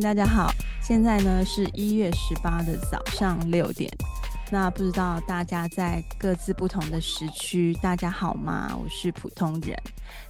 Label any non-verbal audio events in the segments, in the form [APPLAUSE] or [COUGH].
大家好，现在呢是一月十八的早上六点。那不知道大家在各自不同的时区，大家好吗？我是普通人。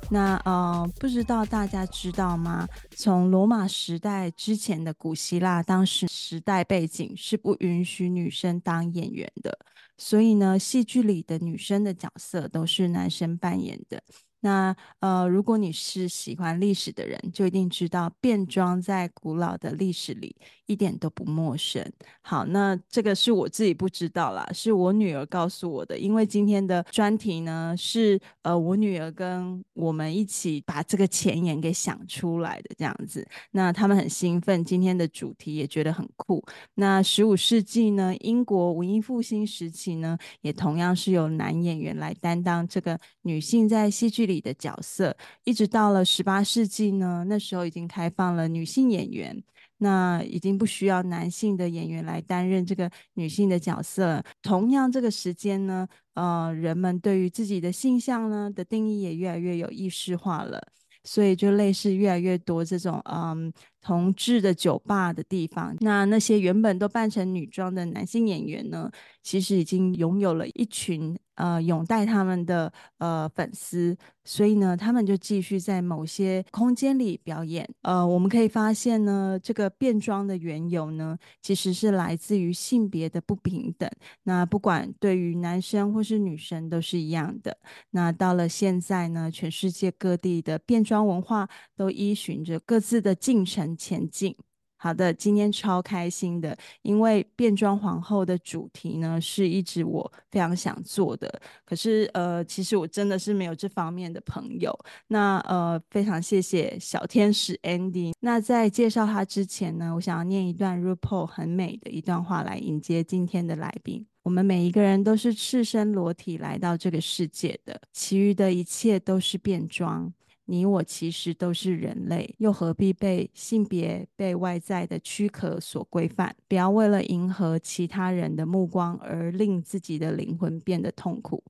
那呃，不知道大家知道吗？从罗马时代之前的古希腊，当时时代背景是不允许女生当演员的，所以呢，戏剧里的女生的角色都是男生扮演的。那呃，如果你是喜欢历史的人，就一定知道变装在古老的历史里一点都不陌生。好，那这个是我自己不知道啦，是我女儿告诉我的。因为今天的专题呢，是呃我女儿跟我们一起把这个前言给想出来的这样子。那他们很兴奋，今天的主题也觉得很酷。那十五世纪呢，英国文艺复兴时期呢，也同样是由男演员来担当这个女性在戏剧里的角色，一直到了十八世纪呢，那时候已经开放了女性演员，那已经不需要男性的演员来担任这个女性的角色。同样这个时间呢，呃，人们对于自己的性向呢的定义也越来越有意识化了。所以就类似越来越多这种嗯同志的酒吧的地方，那那些原本都扮成女装的男性演员呢，其实已经拥有了一群呃拥戴他们的呃粉丝，所以呢，他们就继续在某些空间里表演。呃，我们可以发现呢，这个变装的缘由呢，其实是来自于性别的不平等。那不管对于男生或是女生都是一样的。那到了现在呢，全世界各地的变装文化都依循着各自的进程前进。好的，今天超开心的，因为变装皇后的主题呢，是一直我非常想做的。可是呃，其实我真的是没有这方面的朋友。那呃，非常谢谢小天使 Andy。那在介绍他之前呢，我想要念一段 r u p a u 很美的一段话来迎接今天的来宾。我们每一个人都是赤身裸体来到这个世界的，其余的一切都是变装。你我其实都是人类，又何必被性别、被外在的躯壳所规范？不要为了迎合其他人的目光而令自己的灵魂变得痛苦。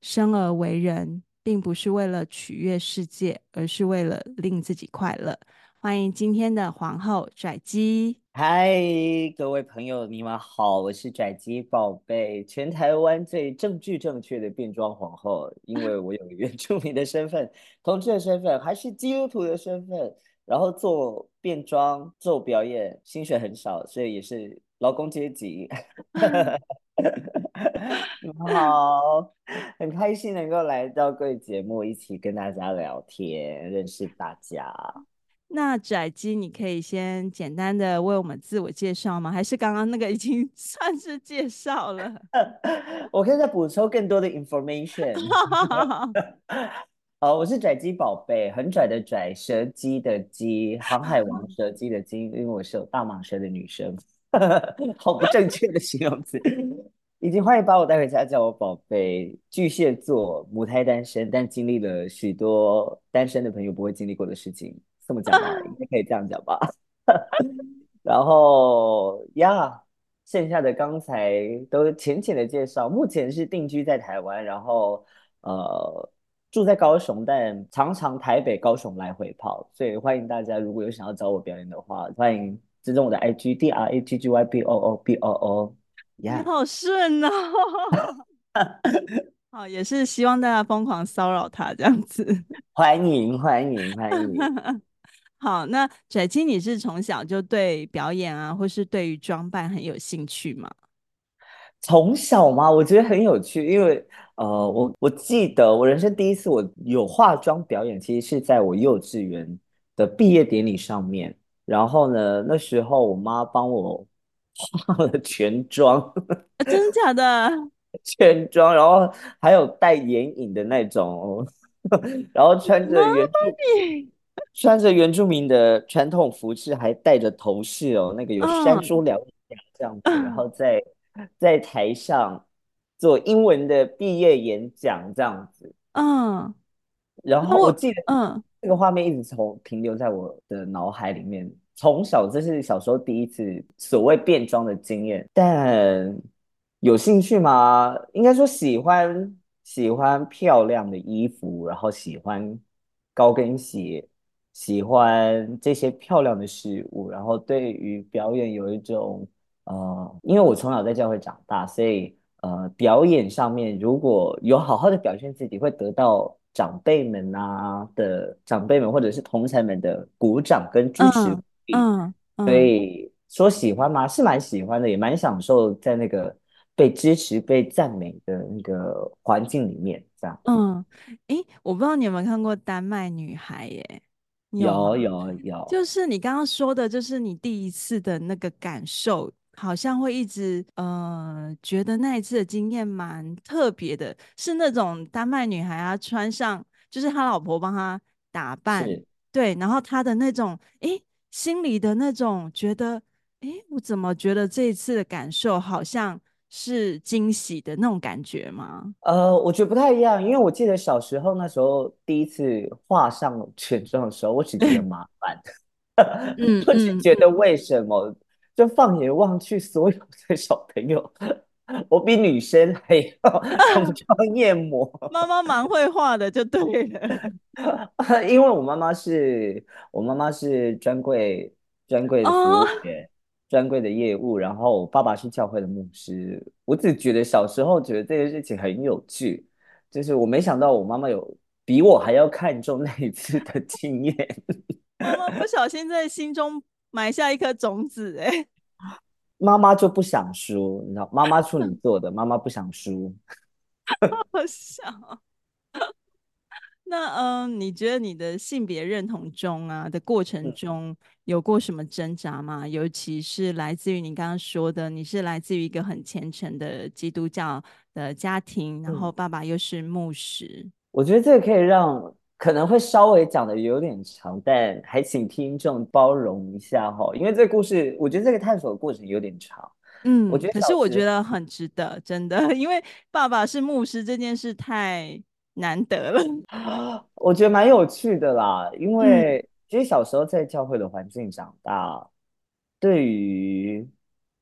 生而为人，并不是为了取悦世界，而是为了令自己快乐。欢迎今天的皇后拽鸡。嗨，各位朋友，你们好，我是拽鸡宝贝，全台湾最政治正确的变装皇后，因为我有原住民的身份、同志的身份，还是基督徒的身份，然后做变装做表演，薪水很少，所以也是劳工阶级。[LAUGHS] 你们好，很开心能够来到贵节目，一起跟大家聊天，认识大家。那拽基，你可以先简单的为我们自我介绍吗？还是刚刚那个已经 [LAUGHS] 算是介绍了？[LAUGHS] 我可以再补充更多的 information。[LAUGHS] 好，我是拽鸡宝贝，很拽的拽，蛇姬的姬，航海王蛇姬的姬，因为我是有大蟒蛇的女生，好不正确的形容词。已经欢迎把我带回家，叫我宝贝。巨蟹座，母胎单身，但经历了许多单身的朋友不会经历过的事情。这么讲吧，应该可以这样讲吧。[LAUGHS] 然后呀，剩下的刚才都浅浅的介绍。目前是定居在台湾，然后呃住在高雄，但常常台北、高雄来回跑。所以欢迎大家，如果有想要找我表演的话，欢迎追踪我的 IG D R A G G Y B O O B O O。呀，你好顺哦。[LAUGHS] 好，也是希望大家疯狂骚扰他这样子。欢迎欢迎欢迎。欢迎好，那翟青，你是从小就对表演啊，或是对于装扮很有兴趣吗？从小嘛？我觉得很有趣，因为呃，我我记得我人生第一次我有化妆表演，其实是在我幼稚园的毕业典礼上面。然后呢，那时候我妈帮我化了全妆，啊，真的假的？[LAUGHS] 全妆，然后还有带眼影的那种，[LAUGHS] 然后穿着原住。穿着原住民的传统服饰，还戴着头饰哦，那个有山猪獠牙这样子，嗯、然后在在台上做英文的毕业演讲这样子，嗯，然后我记得，嗯，这个画面一直从停留在我的脑海里面。从小这是小时候第一次所谓变装的经验，但有兴趣吗？应该说喜欢喜欢漂亮的衣服，然后喜欢高跟鞋。喜欢这些漂亮的事物，然后对于表演有一种呃，因为我从小在教会长大，所以呃，表演上面如果有好好的表现自己，会得到长辈们啊的长辈们或者是同侪们的鼓掌跟支持。嗯，嗯，嗯，所以说喜欢吗？是蛮喜欢的，也蛮享受在那个被支持、被赞美的那个环境里面，这样。嗯，诶，我不知道你有没有看过《丹麦女孩》耶？有有有，就是你刚刚说的，就是你第一次的那个感受，好像会一直呃觉得那一次的经验蛮特别的，是那种丹麦女孩啊，穿上就是他老婆帮他打扮，对，然后他的那种诶心里的那种觉得诶我怎么觉得这一次的感受好像。是惊喜的那种感觉吗？呃，我觉得不太一样，因为我记得小时候那时候第一次画上全妆的时候，我只觉得麻烦，[LAUGHS] [LAUGHS] 嗯，我只觉得为什么？就放眼望去，所有的小朋友，我比女生还要 [LAUGHS] 浓妆艳抹。妈妈蛮会画的，就对了。因为我妈妈是我妈妈是专柜专柜的服务员。哦专柜的业务，然后我爸爸是教会的牧师。我只觉得小时候觉得这件事情很有趣，就是我没想到我妈妈有比我还要看重那一次的经验。妈妈不小心在心中埋下一颗种子，哎，[LAUGHS] 妈妈就不想输，你知道，妈妈处女座的，妈妈不想输。[LAUGHS] 好笑。那嗯，你觉得你的性别认同中啊的过程中有过什么挣扎吗？尤其是来自于你刚刚说的，你是来自于一个很虔诚的基督教的家庭，然后爸爸又是牧师。我觉得这个可以让可能会稍微讲的有点长，但还请听众包容一下哈，因为这个故事，我觉得这个探索的过程有点长。嗯，我觉得，可是我觉得很值得，真的，[LAUGHS] 因为爸爸是牧师这件事太。难得了，[LAUGHS] 我觉得蛮有趣的啦。因为其实小时候在教会的环境长大，嗯、对于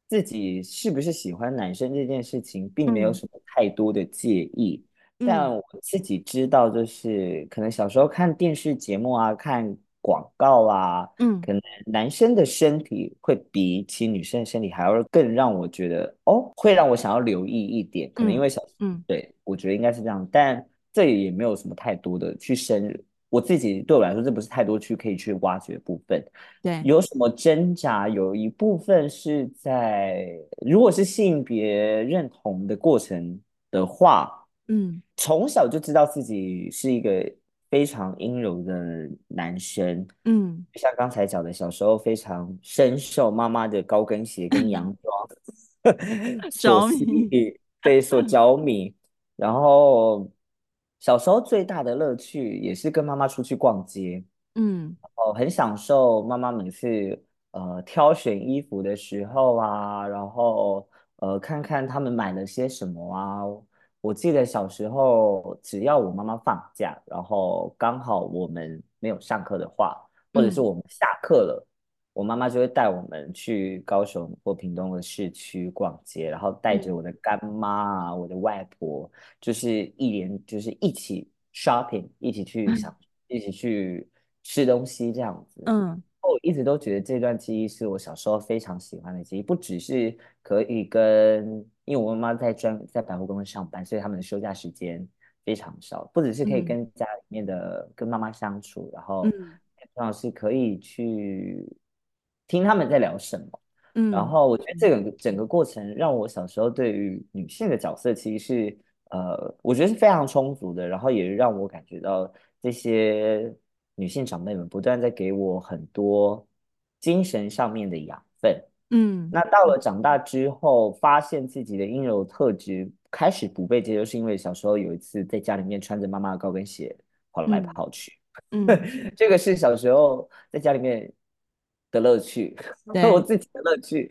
自己是不是喜欢男生这件事情，并没有什么太多的介意。嗯、但我自己知道，就是可能小时候看电视节目啊，看广告啊，嗯，可能男生的身体会比起女生的身体还要更让我觉得哦，会让我想要留意一点。可能因为小，嗯，对，我觉得应该是这样，但。这也没有什么太多的去深入，我自己对我来说，这不是太多去可以去挖掘的部分。对，有什么挣扎？有一部分是在，如果是性别认同的过程的话，嗯，从小就知道自己是一个非常阴柔的男生，嗯，像刚才讲的，小时候非常深受妈妈的高跟鞋跟洋装 [LAUGHS] 着迷，被，所着迷，然后。小时候最大的乐趣也是跟妈妈出去逛街，嗯，哦，很享受妈妈每次呃挑选衣服的时候啊，然后呃看看他们买了些什么啊。我记得小时候只要我妈妈放假，然后刚好我们没有上课的话，或者是我们下课了。嗯我妈妈就会带我们去高雄或屏东的市区逛街，然后带着我的干妈啊、嗯、我的外婆，就是一连就是一起 shopping，一起去想，嗯、一起去吃东西这样子。嗯，我一直都觉得这段记忆是我小时候非常喜欢的记忆，不只是可以跟，因为我妈妈在专在百货公司上班，所以他们的休假时间非常少，不只是可以跟家里面的、嗯、跟妈妈相处，然后重要是可以去。听他们在聊什么，嗯，然后我觉得这个整个过程让我小时候对于女性的角色其实是呃，我觉得是非常充足的，然后也让我感觉到这些女性长辈们不断在给我很多精神上面的养分，嗯，那到了长大之后，发现自己的阴柔特质开始不被接受，是因为小时候有一次在家里面穿着妈妈的高跟鞋跑来跑去，嗯，[LAUGHS] 这个是小时候在家里面。的乐趣，[LAUGHS] 对我自己的乐趣，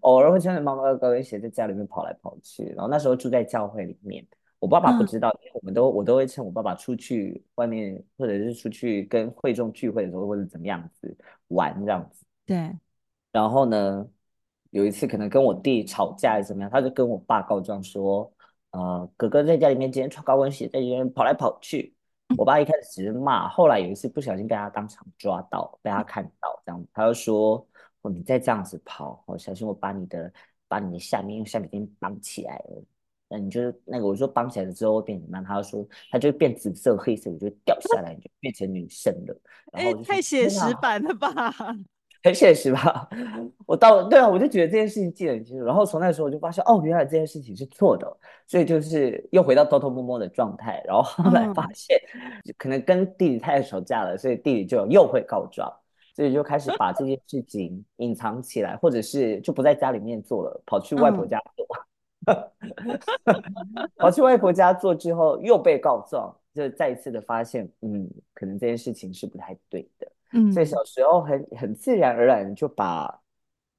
偶尔会穿着妈妈的高跟鞋在家里面跑来跑去。然后那时候住在教会里面，我爸爸不知道，嗯、因为我们都我都会趁我爸爸出去外面，或者是出去跟会众聚会的时候，或者怎么样子玩这样子。对。然后呢，有一次可能跟我弟吵架还是怎么样，他就跟我爸告状说，呃，哥哥在家里面今天穿高跟鞋在里面跑来跑去。我爸一开始只是骂，后来有一次不小心被他当场抓到，被他看到这样，他就说：“哦，你再这样子跑，哦，小心我把你的把你的下面用橡皮筋绑起来了。那你就那个我说绑起来了之后会变怎么样？他就说他就变紫色、黑色，我就掉下来，你就变成女生了。哎，太写实版了吧？很现实吧？我到对啊，我就觉得这件事情记得很清楚。然后从那时候我就发现，哦，原来这件事情是错的，所以就是又回到偷偷摸摸的状态。然后后来发现，嗯、可能跟弟弟太太吵架了，所以弟弟就又会告状，所以就开始把这件事情隐藏起来，或者是就不在家里面做了，跑去外婆家做。嗯、[LAUGHS] 跑去外婆家做之后又被告状，就再一次的发现，嗯，可能这件事情是不太对的。嗯，所以小时候很很自然而然就把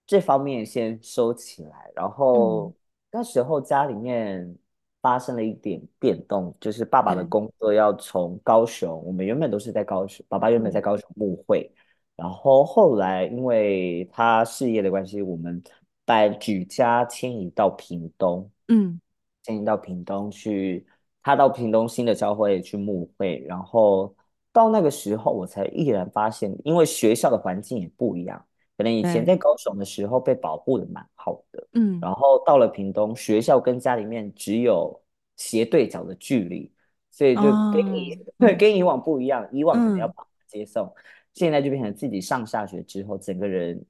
这方面先收起来，然后那时候家里面发生了一点变动，就是爸爸的工作要从高雄，嗯、我们原本都是在高雄，爸爸原本在高雄牧会，然后后来因为他事业的关系，我们把举家迁移到屏东，嗯，迁移到屏东去，他到屏东新的教会去牧会，然后。到那个时候，我才毅然发现，因为学校的环境也不一样。可能以前在高雄的时候被保护的蛮好的，嗯，然后到了屏东，学校跟家里面只有斜对角的距离，所以就跟你、哦、[LAUGHS] 跟以往不一样。以往可能要接送，嗯、现在就变成自己上下学之后，整个人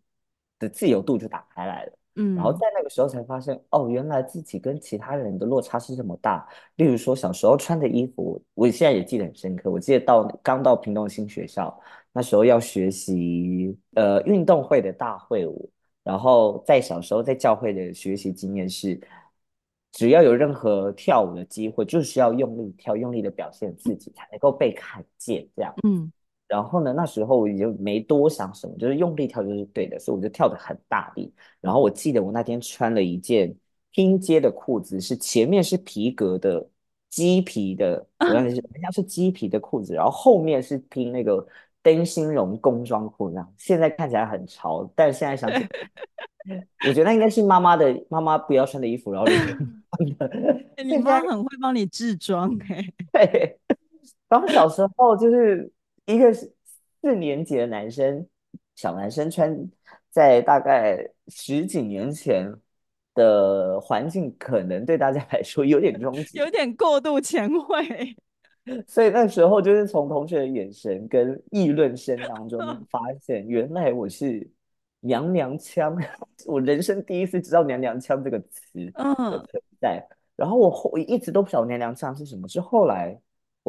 的自由度就打开来了。嗯，然后在那个时候才发现，哦，原来自己跟其他人的落差是这么大。例如说，小时候穿的衣服，我现在也记得很深刻。我记得到刚到屏东新学校，那时候要学习呃运动会的大会舞，然后在小时候在教会的学习经验是，只要有任何跳舞的机会，就需要用力跳，用力的表现自己，才能够被看见。这样，嗯。然后呢，那时候我已经没多想什么，就是用力跳就是对的，所以我就跳得很大力。然后我记得我那天穿了一件拼接的裤子，是前面是皮革的鸡皮的，好像是好像是鸡皮的裤子，然后后面是拼那个灯芯绒工装裤，那样现在看起来很潮，但是现在想起来，[LAUGHS] 我觉得那应该是妈妈的妈妈不要穿的衣服，然后 [LAUGHS] [LAUGHS] 你妈很会帮你制装哎，对，然后小时候就是。一个是四年级的男生，小男生穿在大概十几年前的环境，可能对大家来说有点冲击，有点过度前卫。[LAUGHS] 所以那时候就是从同学的眼神跟议论声当中 [LAUGHS] 发现，原来我是娘娘腔。[LAUGHS] 我人生第一次知道娘娘腔这个词的存在。然后我我一直都不晓得娘娘腔是什么，是后来。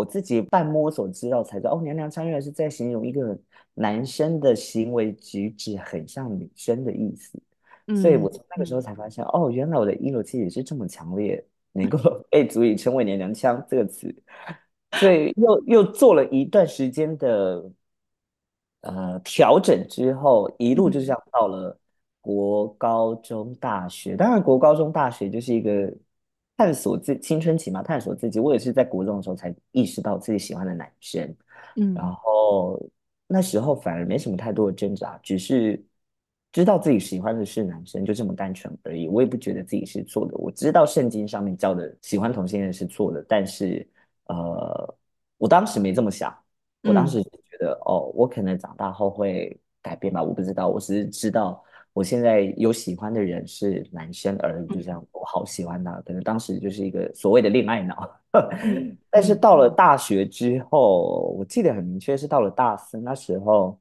我自己半摸索知道才知道，哦，娘娘腔原来是在形容一个男生的行为举止很像女生的意思，嗯、所以我从那个时候才发现，哦，原来我的一楼气也是这么强烈，能够 [LAUGHS] 被足以称为娘娘腔这个词，所以又又做了一段时间的呃调整之后，一路就这样到了国高中大学，当然国高中大学就是一个。探索自青春期嘛，探索自己。我也是在国中的时候才意识到自己喜欢的男生，嗯，然后那时候反而没什么太多的挣扎，只是知道自己喜欢的是男生，就这么单纯而已。我也不觉得自己是错的。我知道圣经上面教的喜欢同性恋是错的，但是呃，我当时没这么想。我当时觉得，嗯、哦，我可能长大后会改变吧，我不知道。我只是知道。我现在有喜欢的人是男生而已，就这样，我好喜欢他。可能当时就是一个所谓的恋爱脑，[LAUGHS] 但是到了大学之后，我记得很明确是到了大四那时候，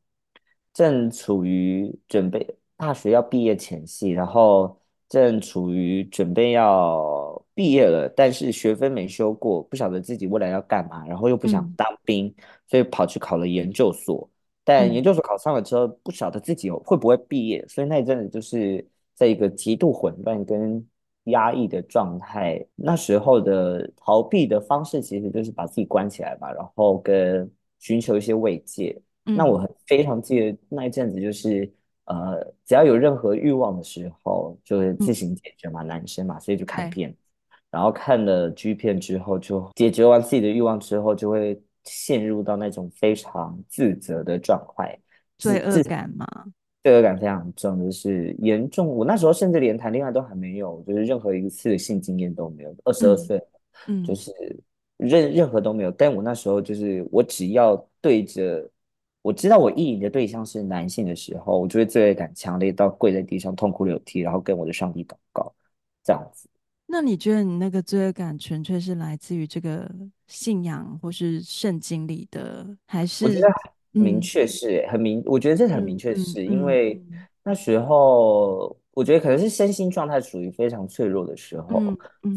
正处于准备大学要毕业前夕，然后正处于准备要毕业了，但是学分没修过，不晓得自己未来要干嘛，然后又不想当兵，嗯、所以跑去考了研究所。但研究所考上了之后，不晓得自己会不会毕业，所以那一阵子就是在一个极度混乱跟压抑的状态。那时候的逃避的方式，其实就是把自己关起来吧，然后跟寻求一些慰藉。嗯、那我很非常记得那一阵子，就是呃，只要有任何欲望的时候，就会自行解决嘛，嗯、男生嘛，所以就看片，嗯、然后看了 G 片之后，就解决完自己的欲望之后，就会。陷入到那种非常自责的状态，罪恶感吗？罪恶感非常重，就是严重。我那时候甚至连谈恋爱都还没有，就是任何一次性经验都没有。二十二岁，嗯，就是任任何都没有。但我那时候就是，我只要对着，我知道我意淫的对象是男性的时候，我就会罪恶感强烈到跪在地上痛哭流涕，然后跟我的上帝祷告，这样子。那你觉得你那个罪恶感纯粹是来自于这个信仰或是圣经里的，还是？我觉得明确是、嗯、很明，我觉得这很明确是、嗯、因为那时候。我觉得可能是身心状态属于非常脆弱的时候，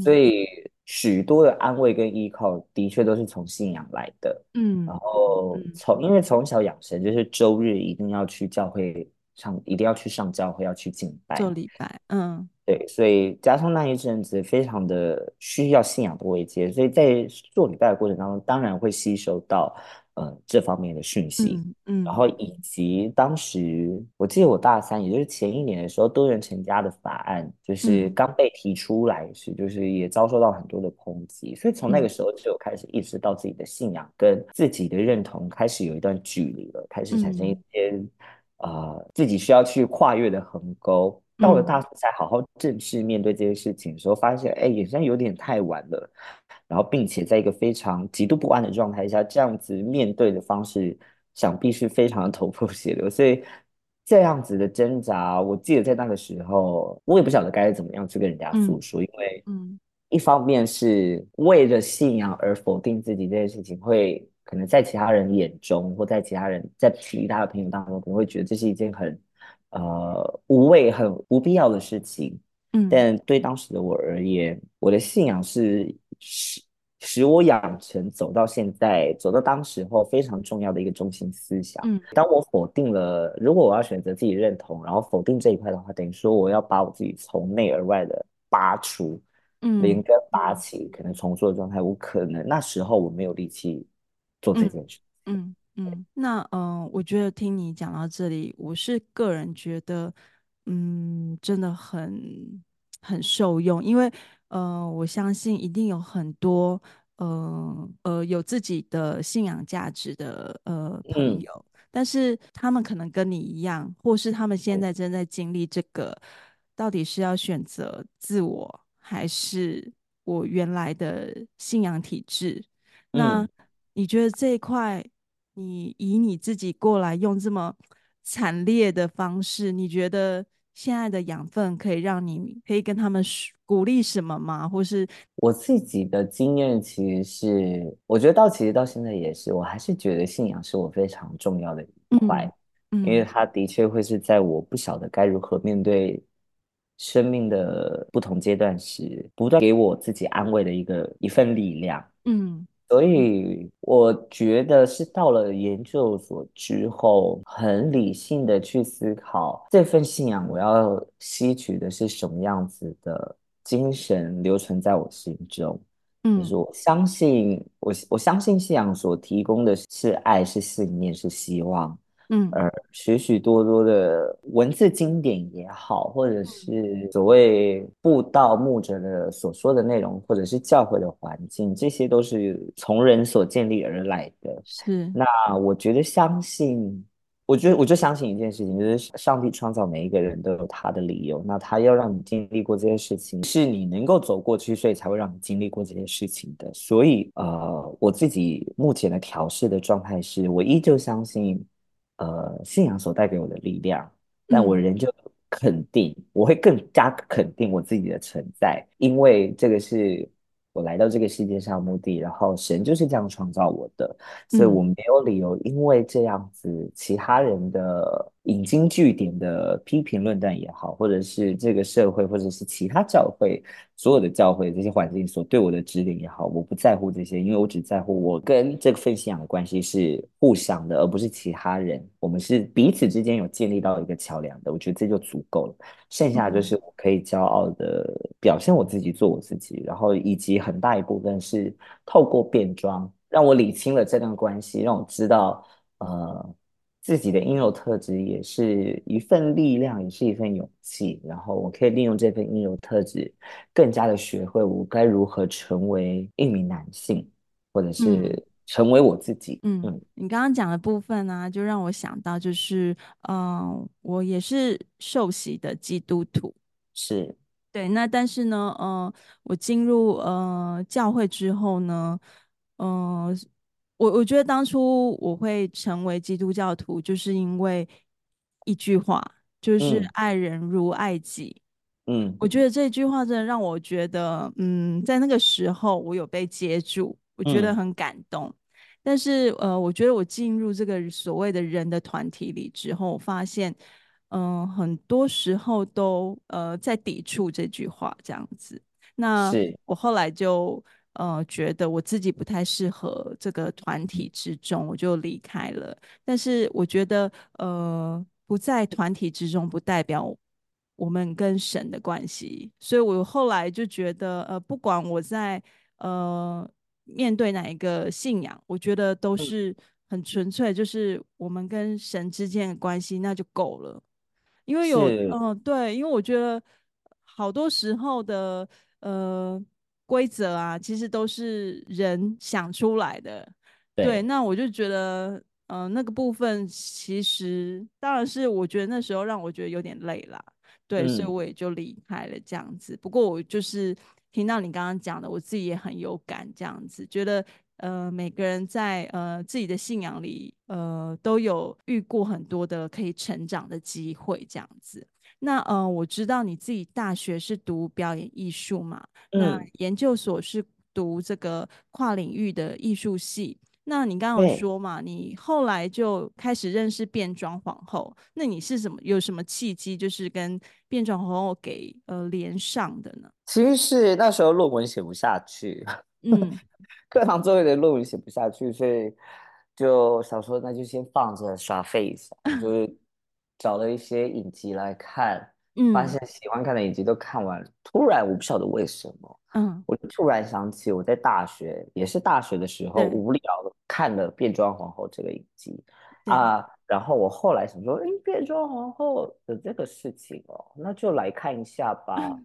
所以许多的安慰跟依靠的确都是从信仰来的。嗯，然后从因为从小养成就是周日一定要去教会上，一定要去上教会，要去敬拜做礼拜。嗯，对，所以加上那一阵子非常的需要信仰的慰藉，所以在做礼拜的过程当中，当然会吸收到。呃，这方面的讯息，嗯，嗯，然后以及当时我记得我大三，也就是前一年的时候，多元成家的法案就是刚被提出来时，就是也遭受到很多的抨击，所以从那个时候就有开始意识到自己的信仰跟自己的认同开始有一段距离了，开始产生一些呃自己需要去跨越的横沟。到了大四才好好正式面对这些事情的时候，发现哎，好像有点太晚了。然后，并且在一个非常极度不安的状态下，这样子面对的方式，想必是非常的头破血流。所以，这样子的挣扎，我记得在那个时候，我也不晓得该怎么样去跟人家诉说，嗯、因为，嗯，一方面是为了信仰而否定自己这件事情，会可能在其他人眼中，或在其他人在其他的朋友当中，可能会觉得这是一件很呃无谓、很不必要的事情。嗯，但对当时的我而言，我的信仰是。使使我养成走到现在，走到当时候非常重要的一个中心思想。嗯，当我否定了，如果我要选择自己认同，然后否定这一块的话，等于说我要把我自己从内而外的拔除，嗯，连根拔起，可能重做的状态，我可能那时候我没有力气做这件事。嗯嗯，嗯，那嗯、呃，我觉得听你讲到这里，我是个人觉得，嗯，真的很很受用，因为。呃，我相信一定有很多呃呃有自己的信仰价值的呃朋友，嗯，但是他们可能跟你一样，或是他们现在正在经历这个，到底是要选择自我，还是我原来的信仰体制？嗯，那你觉得这一块，你以你自己过来用这么惨烈的方式，你觉得？现在的养分可以让你可以跟他们鼓励什么吗？或是我自己的经验，其实是我觉得到其实到现在也是，我还是觉得信仰是我非常重要的一块，嗯嗯、因为它的确会是在我不晓得该如何面对生命的不同阶段时，不断给我自己安慰的一个一份力量。嗯。所以我觉得是到了研究所之后，很理性的去思考这份信仰，我要吸取的是什么样子的精神留存在我心中。嗯，就是我相信，我我相信信仰所提供的是爱，是信念，是希望。嗯，而许许多多的文字经典也好，或者是所谓布道牧者的所说的内容，或者是教会的环境，这些都是从人所建立而来的。是，那我觉得相信，我觉得我就相信一件事情，就是上帝创造每一个人都有他的理由，那他要让你经历过这些事情，是你能够走过去，所以才会让你经历过这些事情的。所以，呃，我自己目前的调试的状态是，我依旧相信。呃，信仰所带给我的力量，但我仍旧肯定，嗯、我会更加肯定我自己的存在，因为这个是我来到这个世界上的目的，然后神就是这样创造我的，所以我没有理由因为这样子其他人的引经据典的批评论断也好，或者是这个社会或者是其他教会所有的教会这些环境所对我的指点也好，我不在乎这些，因为我只在乎我跟这份信仰的关系是互相的，而不是其他人，我们是彼此之间有建立到一个桥梁的，我觉得这就足够了，剩下就是我可以骄傲的表现我自己，做我自己，然后以及。很大一部分是透过变装，让我理清了这段关系，让我知道，呃，自己的阴柔特质也是一份力量，也是一份勇气。然后我可以利用这份阴柔特质，更加的学会我该如何成为一名男性，或者是成为我自己。嗯，嗯，你刚刚讲的部分呢、啊，就让我想到，就是，嗯、呃，我也是受洗的基督徒，是。对，那但是呢，呃，我进入呃教会之后呢，嗯、呃，我我觉得当初我会成为基督教徒，就是因为一句话，就是爱人如爱己。嗯，我觉得这句话真的让我觉得，嗯，在那个时候我有被接住，我觉得很感动。嗯、但是，呃，我觉得我进入这个所谓的人的团体里之后，我发现，嗯、呃，很多时候都呃在抵触这句话这样子。那我后来就呃觉得我自己不太适合这个团体之中，我就离开了。但是我觉得，呃，不在团体之中不代表。我们跟神的关系，所以我后来就觉得，呃，不管我在呃面对哪一个信仰，我觉得都是很纯粹，就是我们跟神之间的关系，那就够了。因为有，嗯、呃，对，因为我觉得好多时候的呃规则啊，其实都是人想出来的。对，对，那我就觉得，嗯、呃，那个部分其实当然是我觉得那时候让我觉得有点累了。对，所以我也就离开了这样子。嗯、不过我就是听到你刚刚讲的，我自己也很有感，这样子觉得呃，每个人在呃自己的信仰里呃都有遇过很多的可以成长的机会，这样子。那呃，我知道你自己大学是读表演艺术嘛，嗯、那研究所是读这个跨领域的艺术系。那你刚刚有说嘛，你后来就开始认识变装皇后，那你是什么有什么契机，就是跟变装皇后给呃连上的呢？其实是那时候论文写不下去，嗯，[LAUGHS] 课堂作业的论文写不下去，所以就想说那就先放着耍废一下，就是找了一些影集来看。嗯，发现喜欢看的影集都看完了，突然我不晓得为什么，嗯，我就突然想起我在大学，也是大学的时候无聊看了《变装皇后》这个影集啊，然后我后来想说，哎，变装皇后的这个事情哦，那就来看一下吧，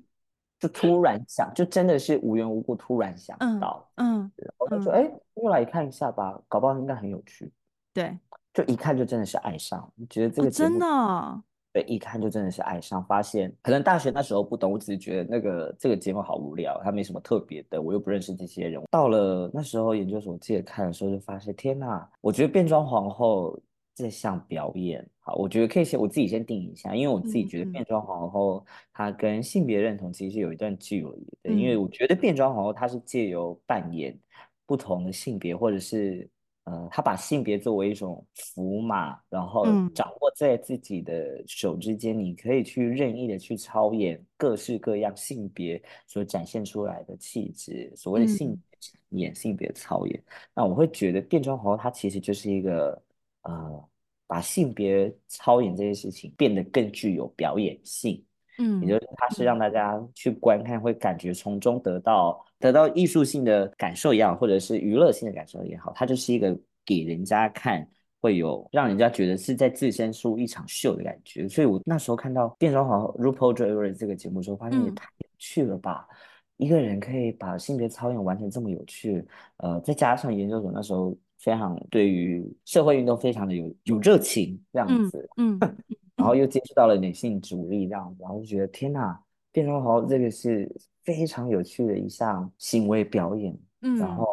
就突然想，就真的是无缘无故突然想到，嗯，然后就说，哎，就来看一下吧，搞不好应该很有趣，对，就一看就真的是爱上，觉得这个真的。对一看就真的是爱上，发现可能大学那时候不懂，我只是觉得那个这个节目好无聊，它没什么特别的，我又不认识这些人。到了那时候研究所我记得看的时候，就发现天哪，我觉得变装皇后这项表演，好，我觉得可以先我自己先定一下，因为我自己觉得变装皇后它跟性别认同其实是有一段距离的，因为我觉得变装皇后它是借由扮演不同的性别或者是。呃，他把性别作为一种符码，然后掌握在自己的手之间，嗯、你可以去任意的去操演各式各样性别所展现出来的气质，所谓的性别演、嗯、性别操演。那我会觉得变装皇后它其实就是一个呃，把性别操演这件事情变得更具有表演性。嗯，也就是它是让大家去观看，会感觉从中得到得到艺术性的感受也好，或者是娱乐性的感受也好，它就是一个给人家看，会有让人家觉得是在自身出一场秀的感觉。所以我那时候看到变装皇后 RuPaul Drag Race 这个节目的时候，发现也太有趣了吧！嗯、一个人可以把性别操演完成这么有趣，呃，再加上研究所那时候非常对于社会运动非常的有有热情，这样子，嗯。[LAUGHS] 嗯然后又接触到了女性主义，这样，然后就觉得天哪，变装皇后这个是非常有趣的一项行为表演。嗯，然后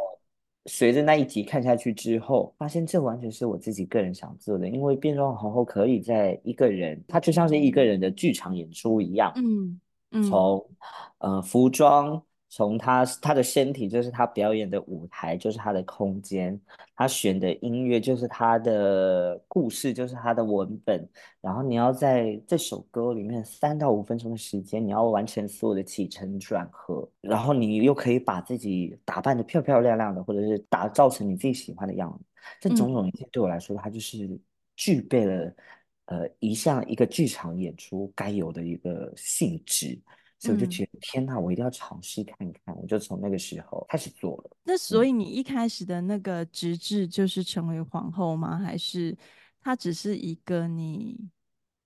随着那一集看下去之后，发现这完全是我自己个人想做的，因为变装皇后可以在一个人，她就像是一个人的剧场演出一样。嗯嗯，从呃服装。从他他的身体就是他表演的舞台，就是他的空间，他选的音乐就是他的故事，就是他的文本。然后你要在这首歌里面三到五分钟的时间，你要完成所有的起承转合，然后你又可以把自己打扮得漂漂亮亮的，或者是打造成你自己喜欢的样子。这种种一切对我来说，它就是具备了呃一项一个剧场演出该有的一个性质。所以我就觉得、嗯、天哪，我一定要尝试看看。我就从那个时候开始做了。那所以你一开始的那个直至就是成为皇后吗？还是它只是一个你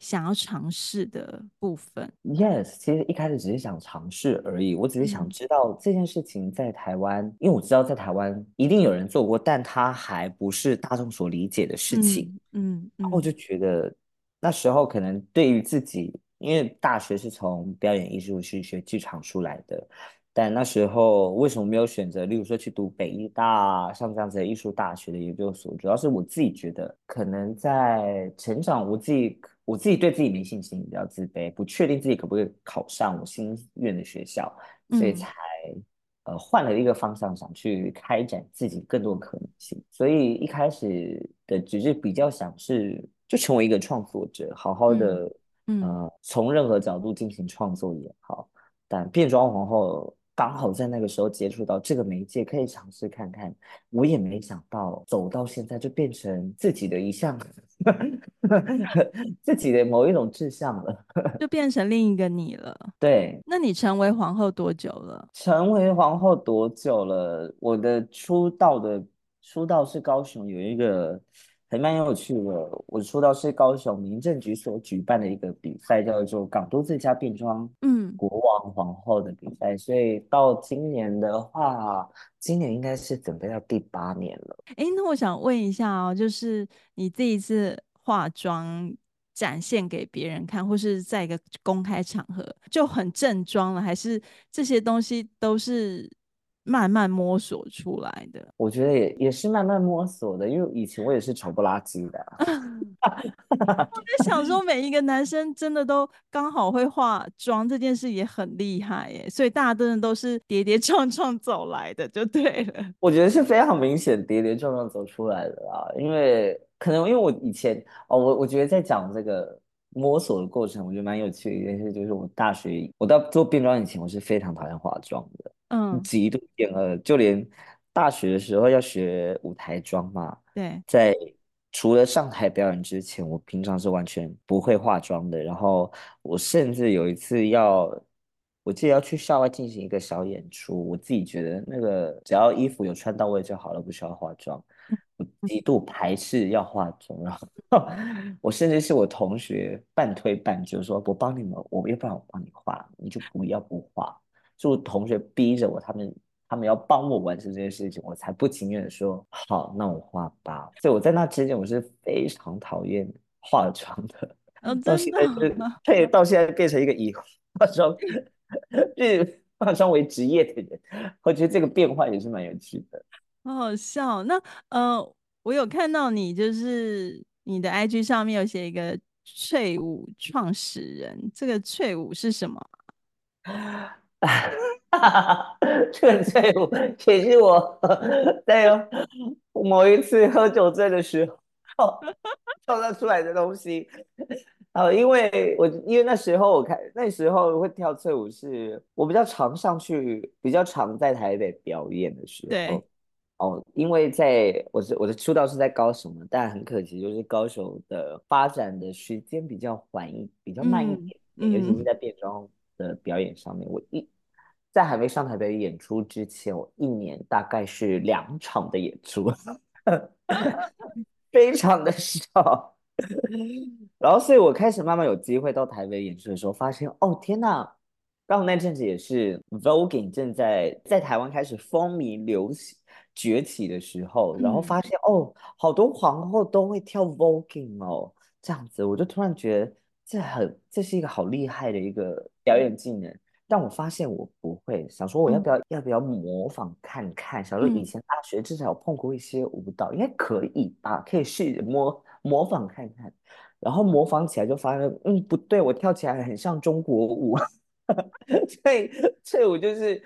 想要尝试的部分？Yes，其实一开始只是想尝试而已。我只是想知道这件事情在台湾，嗯、因为我知道在台湾一定有人做过，但它还不是大众所理解的事情。嗯，嗯，然后我就觉得那时候可能对于自己。因为大学是从表演艺术系学剧场出来的，但那时候为什么没有选择，例如说去读北艺大像这样子的艺术大学的研究所？主要是我自己觉得，可能在成长，我自己我自己对自己没信心，比较自卑，不确定自己可不可以考上我心愿的学校，所以才、嗯、呃换了一个方向，想去开展自己更多的可能性。所以一开始的只是比较想是就成为一个创作者，好好的嗯，从任何角度进行创作也好。但变装皇后。刚好在那个时候接触到这个媒介，可以尝试看看。我也没想到走到现在就变成自己的一项，[LAUGHS] 自己的某一种志向了，就 [LAUGHS] 变成另一个你了。对，那你成为皇后多久了？成为皇后多久了？我的出道的出道是高雄有一个。还蛮有趣的，我出道是高雄民政局所举办的一个比赛，叫做港都最佳变装嗯国王皇后的比赛，嗯、所以到今年的话，今年应该是准备到第八年了。哎，那我想问一下哦，就是你这一次化妆展现给别人看，或是在一个公开场合就很正装了，还是这些东西都是？慢慢摸索出来的，我觉得也也是慢慢摸索的，因为以前我也是丑不拉几的。[LAUGHS] 我在想说，每一个男生真的都刚好会化妆，这件事也很厉害耶，所以大家真的都是跌跌撞撞走来的，就对了。我觉得是非常明显跌跌撞撞走出来的啦，因为可能因为我以前哦，我我觉得在讲这个摸索的过程，我觉得蛮有趣的一件事，就是我大学我到做变装以前，我是非常讨厌化妆的。嗯，极度厌恶，就连大学的时候要学舞台妆嘛。对，在除了上台表演之前，我平常是完全不会化妆的。然后我甚至有一次要，我记得要去校外进行一个小演出，我自己觉得那个只要衣服有穿到位就好了，不需要化妆。我极度排斥要化妆，然后我甚至是我同学半推半就说：“我帮你们，我要不然我帮你化，你就不要不化。”就同学逼着我，他们他们要帮我完成这件事情，我才不情愿的说好，那我画吧。所以我在那之前我是非常讨厌化妆的，[LAUGHS] 哦、到现在是，[LAUGHS] 对，到现在变成一个以化妆，就是化妆为职业的人，我觉得这个变化也是蛮有趣的。好好笑。那呃，我有看到你，就是你的 IG 上面有写一个翠舞创始人，这个翠舞是什么？[LAUGHS] [LAUGHS] 哈哈，这个翠舞也是我在某一次喝酒醉的时候创造出来的东西。呃，因为我因为那时候我看那时候会跳翠舞，是我比较常上去，比较常在台北表演的时候。对。哦，因为在我是我的出道是在高雄嘛，但很可惜就是高雄的发展的时间比较缓一比较慢一点，嗯、尤其是在变装的表演上面，我一在还没上台北演出之前，我一年大概是两场的演出，[LAUGHS] 非常的少。然后，所以我开始慢慢有机会到台北演出的时候，发现哦天呐，刚好那阵子也是 Voguing 正在在台湾开始风靡流行崛起的时候，然后发现、嗯、哦，好多皇后都会跳 Voguing 哦，这样子，我就突然觉得。这很，这是一个好厉害的一个表演技能，但我发现我不会，想说我要不要、嗯、要不要模仿看看？想说以前大学至少有碰过一些舞蹈，应该可以吧？可以试着模模仿看看，然后模仿起来就发现，嗯，不对，我跳起来很像中国舞，[LAUGHS] 所以翠舞就是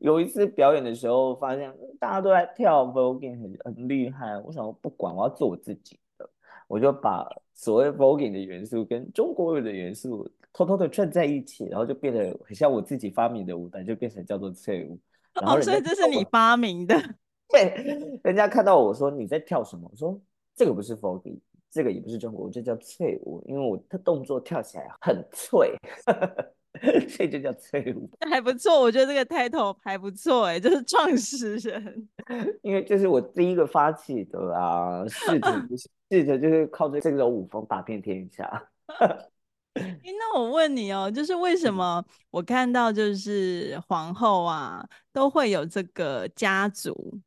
有一次表演的时候，发现大家都在跳 Voguing 很很厉害，我想说不管，我要做我自己的。我就把所谓 Voguing 的元素跟中国舞的元素偷偷的串在一起，然后就变得很像我自己发明的舞蹈，就变成叫做翠舞。然后、哦、所以这是你发明的？[LAUGHS] 对，人家看到我说你在跳什么？我说这个不是 Voguing，这个也不是中国舞，这叫翠舞，因为我的动作跳起来很脆。[LAUGHS] 所以就叫翠舞，还不错，我觉得这个 title 还不错，哎，就是创始人，[LAUGHS] 因为这是我第一个发起的啊，试着试着就是靠着这种舞风打遍天下。[LAUGHS] 那我问你哦，就是为什么我看到就是皇后啊都会有这个家族？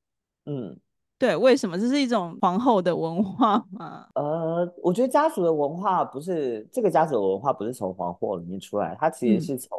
嗯。对，为什么这是一种皇后的文化吗？呃，我觉得家族的文化不是这个家族的文化，不是从皇后里面出来，它其实是从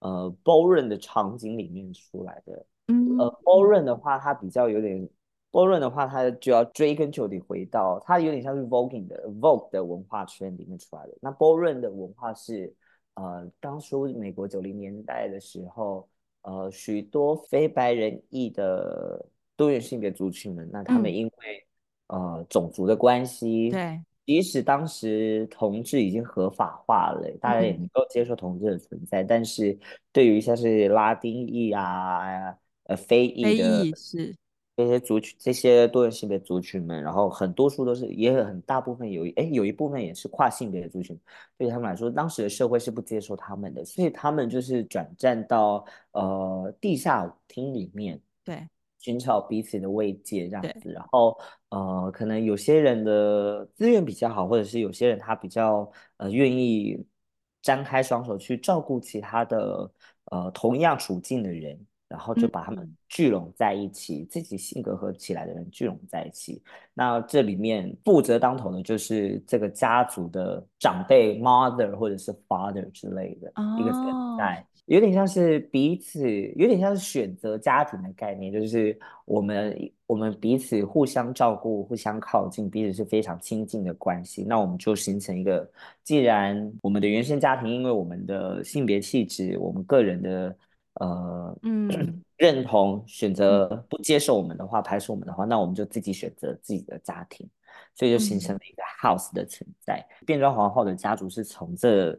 呃 ballroom 的场景里面出来的。嗯，呃 ballroom 的话，它比较有点 ballroom 的话，它就要追根究底回到它有点像是 voguing 的 vogue 的文化圈里面出来的。那 ballroom 的文化是呃，当初美国九零年代的时候，呃，许多非白人裔的多元性别族群们，那他们因为、嗯、呃种族的关系，对。即使当时同志已经合法化了，大家也能够接受同志的存在，嗯、但是对于像是拉丁裔啊、呃非裔的是这些族群、这些多元性别族群们，然后很多数都是，也有很大部分有哎有一部分也是跨性别的族群，对他们来说，当时的社会是不接受他们的，所以他们就是转战到呃地下舞厅里面，对。寻找彼此的慰藉，这样子，然后呃，可能有些人的资源比较好，或者是有些人他比较呃愿意张开双手去照顾其他的呃同样处境的人，然后就把他们聚拢在一起，嗯、自己性格合起来的人聚拢在一起。那这里面负责当头的就是这个家族的长辈，mother 或者是 father 之类的、哦、一个存在。有点像是彼此，有点像是选择家庭的概念，就是我们我们彼此互相照顾、互相靠近，彼此是非常亲近的关系。那我们就形成一个，既然我们的原生家庭因为我们的性别气质、我们个人的呃嗯 [CLEARS THROAT] 认同选择不接受我们的话、排斥我们的话，那我们就自己选择自己的家庭，所以就形成了一个 house 的存在。嗯、变装皇后的家族是从这。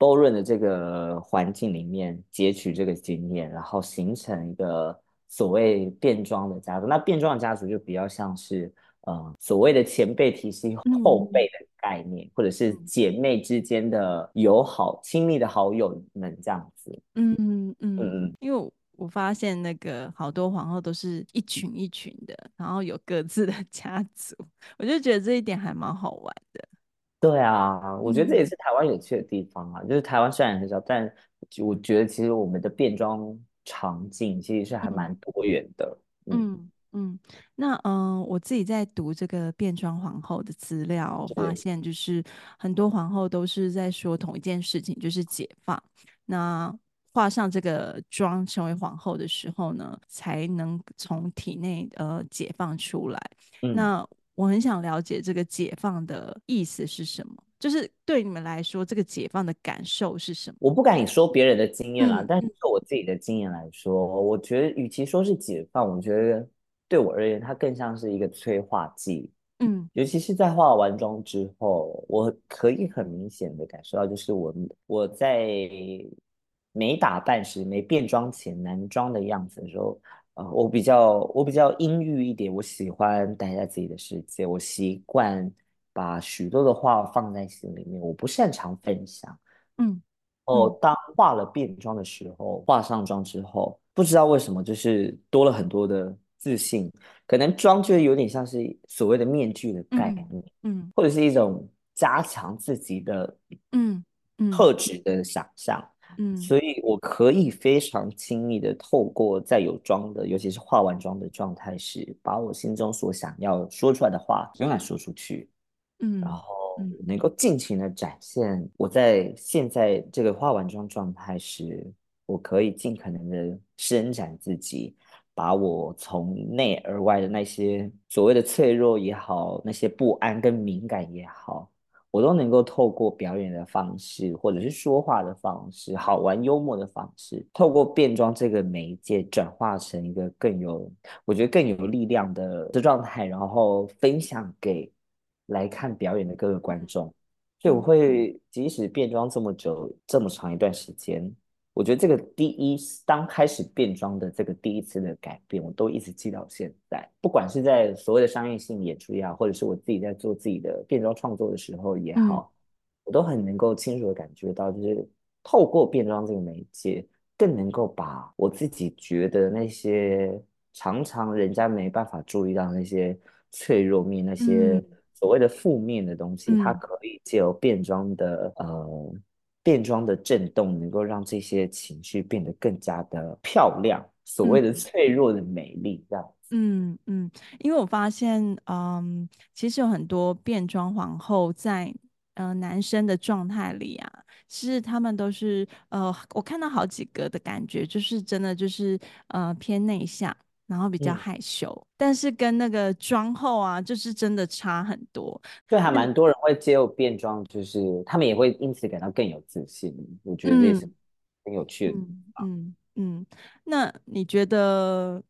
包润的这个环境里面截取这个经验，然后形成一个所谓变装的家族。那变装的家族就比较像是呃所谓的前辈提携后辈的概念，嗯、或者是姐妹之间的友好、亲密的好友们这样子。嗯嗯嗯嗯，因为我发现那个好多皇后都是一群一群的，然后有各自的 [LAUGHS] 家族，我就觉得这一点还蛮好玩的。对啊，我觉得这也是台湾有趣的地方啊。嗯、就是台湾虽然很小，但我觉得其实我们的变装场景其实是还蛮多元的。嗯嗯，嗯，那嗯、呃，我自己在读这个变装皇后的资料，发现就是很多皇后都是在说同一件事情，就是解放。那画上这个妆成为皇后的时候呢，才能从体内呃解放出来。嗯、那我很想了解这个解放的意思是什么，就是对你们来说，这个解放的感受是什么？我不敢说别人的经验啦，嗯、但是就我自己的经验来说，嗯、我觉得与其说是解放，我觉得对我而言，它更像是一个催化剂。嗯，尤其是在化完妆之后，我可以很明显的感受到，就是我我在没打扮时、没变装前男装的样子的时候。我比较我比较阴郁一点，我喜欢待在自己的世界，我习惯把许多的话放在心里面，我不擅长分享。嗯，哦，当化了变妆的时候，化上妆之后，不知道为什么就是多了很多的自信，可能妆就有点像是所谓的面具的概念，嗯，嗯或者是一种加强自己的嗯嗯特质的想象。嗯，所以我可以非常轻易的透过在有妆的，尤其是化完妆的状态时，把我心中所想要说出来的话勇敢说出去，嗯，然后能够尽情的展现我在现在这个化完妆状态时，我可以尽可能的伸展自己，把我从内而外的那些所谓的脆弱也好，那些不安跟敏感也好。我都能够透过表演的方式，或者是说话的方式，好玩幽默的方式，透过变装这个媒介转化成一个更有，我觉得更有力量的的状态，然后分享给来看表演的各个观众。所以我会即使变装这么久，这么长一段时间。我觉得这个第一当开始变装的这个第一次的改变，我都一直记到现在。不管是在所谓的商业性演出也好，或者是我自己在做自己的变装创作的时候也好，嗯、我都很能够清楚的感觉到，就是透过变装这个媒介，更能够把我自己觉得那些常常人家没办法注意到那些脆弱面，那些所谓的负面的东西，嗯、它可以借由变装的呃。变装的震动能够让这些情绪变得更加的漂亮，所谓的脆弱的美丽，这样子。嗯嗯，因为我发现，嗯，其实有很多变装皇后在呃男生的状态里啊，其实他们都是呃，我看到好几个的感觉，就是真的就是呃偏内向，然后比较害羞，嗯、但是跟那个妆后啊，就是真的差很多。所以还蛮多人会接受变装，就是他们也会因此感到更有自信。我觉得这是很有趣的。嗯嗯嗯，那你觉得？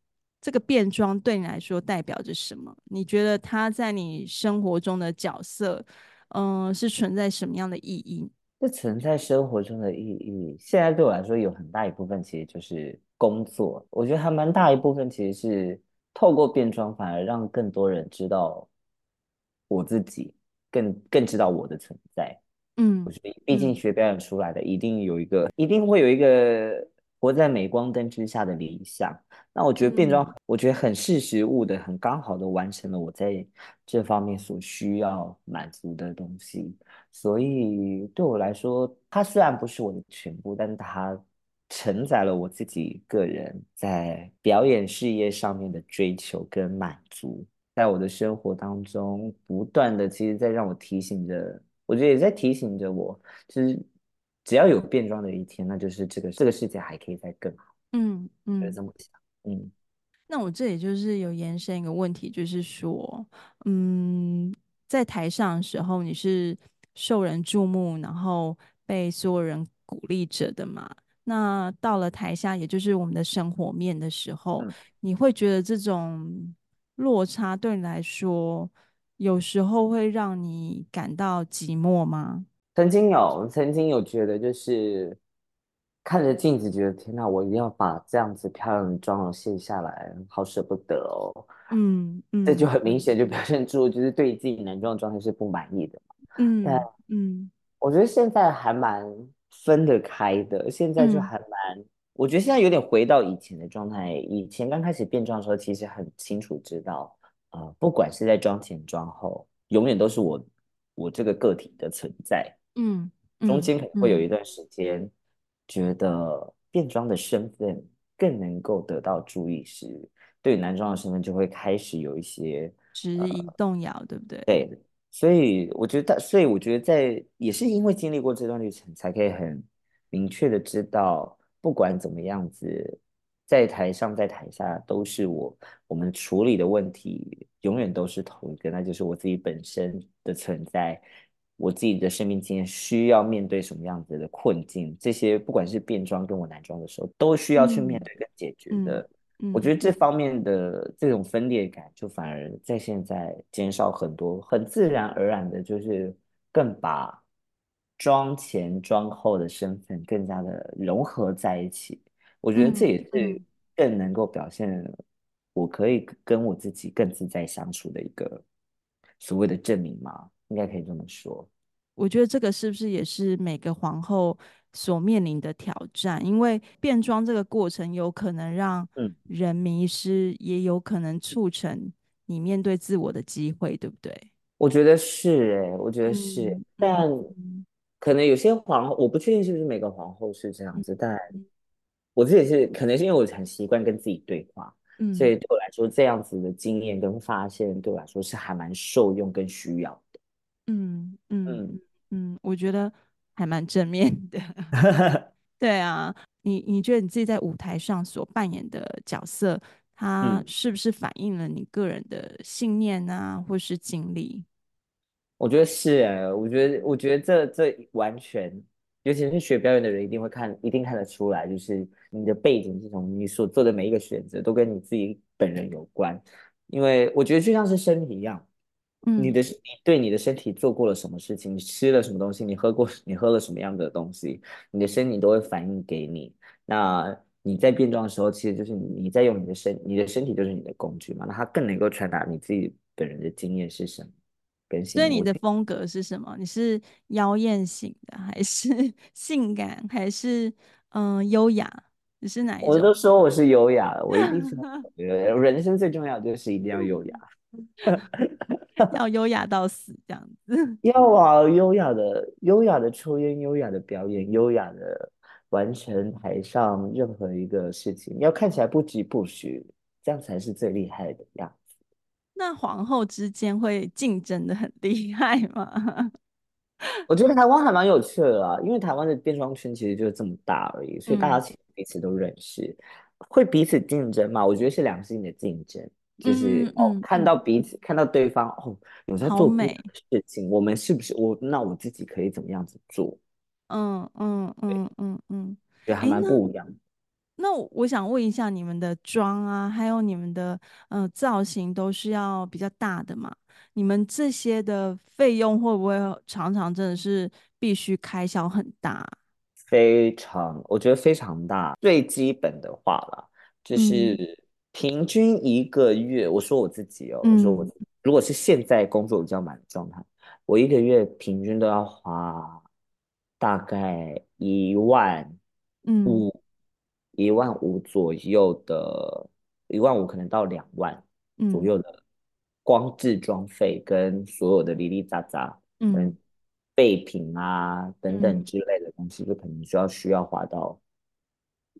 这个变装对你来说代表着什么？你觉得它在你生活中的角色，嗯、呃，是存在什么样的意义？这存在生活中的意义，现在对我来说有很大一部分其实就是工作。我觉得还蛮大一部分其实是透过变装，反而让更多人知道我自己，更更知道我的存在。嗯，我觉得毕竟学表演出来的，一定有一个，嗯、一定会有一个。活在镁光灯之下的理想，那我觉得变装，嗯、我觉得很识时务的，很刚好的完成了我在这方面所需要满足的东西。所以对我来说，它虽然不是我的全部，但它承载了我自己个人在表演事业上面的追求跟满足，在我的生活当中不断的，其实在让我提醒着，我觉得也在提醒着我，就是。只要有变装的一天，那就是这个这个世界还可以再更好。嗯嗯，就这么想。嗯，那我这里就是有延伸一个问题，就是说，嗯，在台上的时候你是受人注目，然后被所有人鼓励着的嘛？那到了台下，也就是我们的生活面的时候，嗯，你会觉得这种落差对你来说，有时候会让你感到寂寞吗？曾经有，曾经有觉得就是看着镜子，觉得天哪，我一定要把这样子漂亮的妆容卸下来，好舍不得哦。嗯嗯，这就很明显就表现出就是对自己男装的状态是不满意的嘛。嗯，但嗯，我觉得现在还蛮分得开的，现在就还蛮，嗯、我觉得现在有点回到以前的状态。以前刚开始变装的时候，其实很清楚知道，呃，不管是在妆前妆后，永远都是我我这个个体的存在。嗯，中间可能会有一段时间，觉得变装的身份更能够得到注意时，对男装的身份就会开始有一些质疑动摇，呃、对不对？对，所以我觉得，所以我觉得在也是因为经历过这段旅程，才可以很明确的知道，不管怎么样子，在台上在台下都是我，我们处理的问题永远都是同一个，那就是我自己本身的存在。我自己的生命经验需要面对什么样子的困境？这些不管是变装跟我男装的时候，都需要去面对跟解决的。嗯嗯、我觉得这方面的这种分裂感，就反而在现在减少很多，很自然而然的，就是更把妆前妆后的身份更加的融合在一起。我觉得这也是更能够表现我可以跟我自己更自在相处的一个所谓的证明嘛。应该可以这么说。我觉得这个是不是也是每个皇后所面临的挑战？因为变装这个过程有可能让人迷失，嗯、也有可能促成你面对自我的机会，对不对？我觉得是哎、欸，我觉得是。嗯、但可能有些皇后，我不确定是不是每个皇后是这样子。嗯、但我自己是，可能是因为我很习惯跟自己对话，嗯、所以对我来说，这样子的经验跟发现，对我来说是还蛮受用跟需要。嗯嗯嗯嗯，我觉得还蛮正面的。[LAUGHS] 对啊，你你觉得你自己在舞台上所扮演的角色，它是不是反映了你个人的信念啊，或是经历？我觉得是哎，我觉得我觉得这这完全，尤其是学表演的人一定会看，一定看得出来，就是你的背景这种，你所做的每一个选择都跟你自己本人有关。因为我觉得就像是身体一样。你的你对你的身体做过了什么事情？你吃了什么东西？你喝过你喝了什么样的东西？你的身体都会反映给你。那你在变装的时候，其实就是你在用你的身，你的身体就是你的工具嘛。那它更能够传达你自己本人的经验是什么？跟所以你的风格是什么？你是妖艳型的，还是 [LAUGHS] 性感，还是嗯、呃、优雅？你是哪一种？我都说我是优雅的，我一定是 [LAUGHS] 人生最重要就是一定要优雅。[LAUGHS] 要优雅到死这样子，[LAUGHS] 要啊，优雅的、优雅的抽烟、优雅的表演、优雅的完成台上任何一个事情，要看起来不疾不徐，这样才是最厉害的样子。那皇后之间会竞争的很厉害吗？[LAUGHS] 我觉得台湾还蛮有趣的啊，因为台湾的变装圈其实就是这么大而已，所以大家其实彼此都认识，嗯、会彼此竞争嘛？我觉得是良性的竞争，就是、嗯、哦，看到彼此，嗯、看到对方哦，有在做美事情，我们是不是我？那我自己可以怎么样子做？嗯嗯嗯嗯嗯，对，还蛮不一样。那我想问一下，你们的妆啊，还有你们的呃造型，都是要比较大的嘛？你们这些的费用会不会常常真的是必须开销很大？非常，我觉得非常大。最基本的话啦，就是平均一个月，嗯、我说我自己哦，我说我如果是现在工作比较满的状态，我一个月平均都要花大概一万五。嗯一万五左右的，一万五可能到两万左右的光置装费跟所有的零零杂杂，嗯，备品啊等等之类的东西，就可能需要需要花到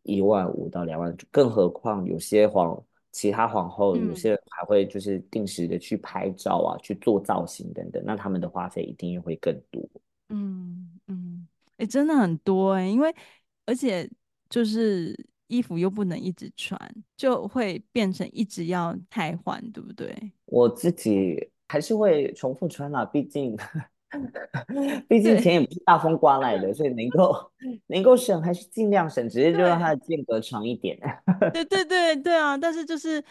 一万五到两万，更何况有些皇其他皇后，有些人还会就是定时的去拍照啊，去做造型等等，那他们的花费一定会更多。嗯嗯，哎、欸，真的很多哎、欸，因为而且就是。衣服又不能一直穿，就会变成一直要汰换，对不对？我自己还是会重复穿啦，毕竟，[LAUGHS] 毕竟钱也不是大风刮来的，所以能够 [LAUGHS] 能够省还是尽量省，只是就让它的间隔长一点。[LAUGHS] 对对对对啊！但是就是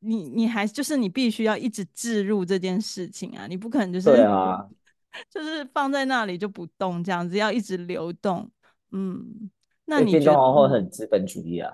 你你还就是你必须要一直置入这件事情啊，你不可能就是对啊，就是放在那里就不动这样子，要一直流动，嗯。那你觉得皇后很资本主义啊？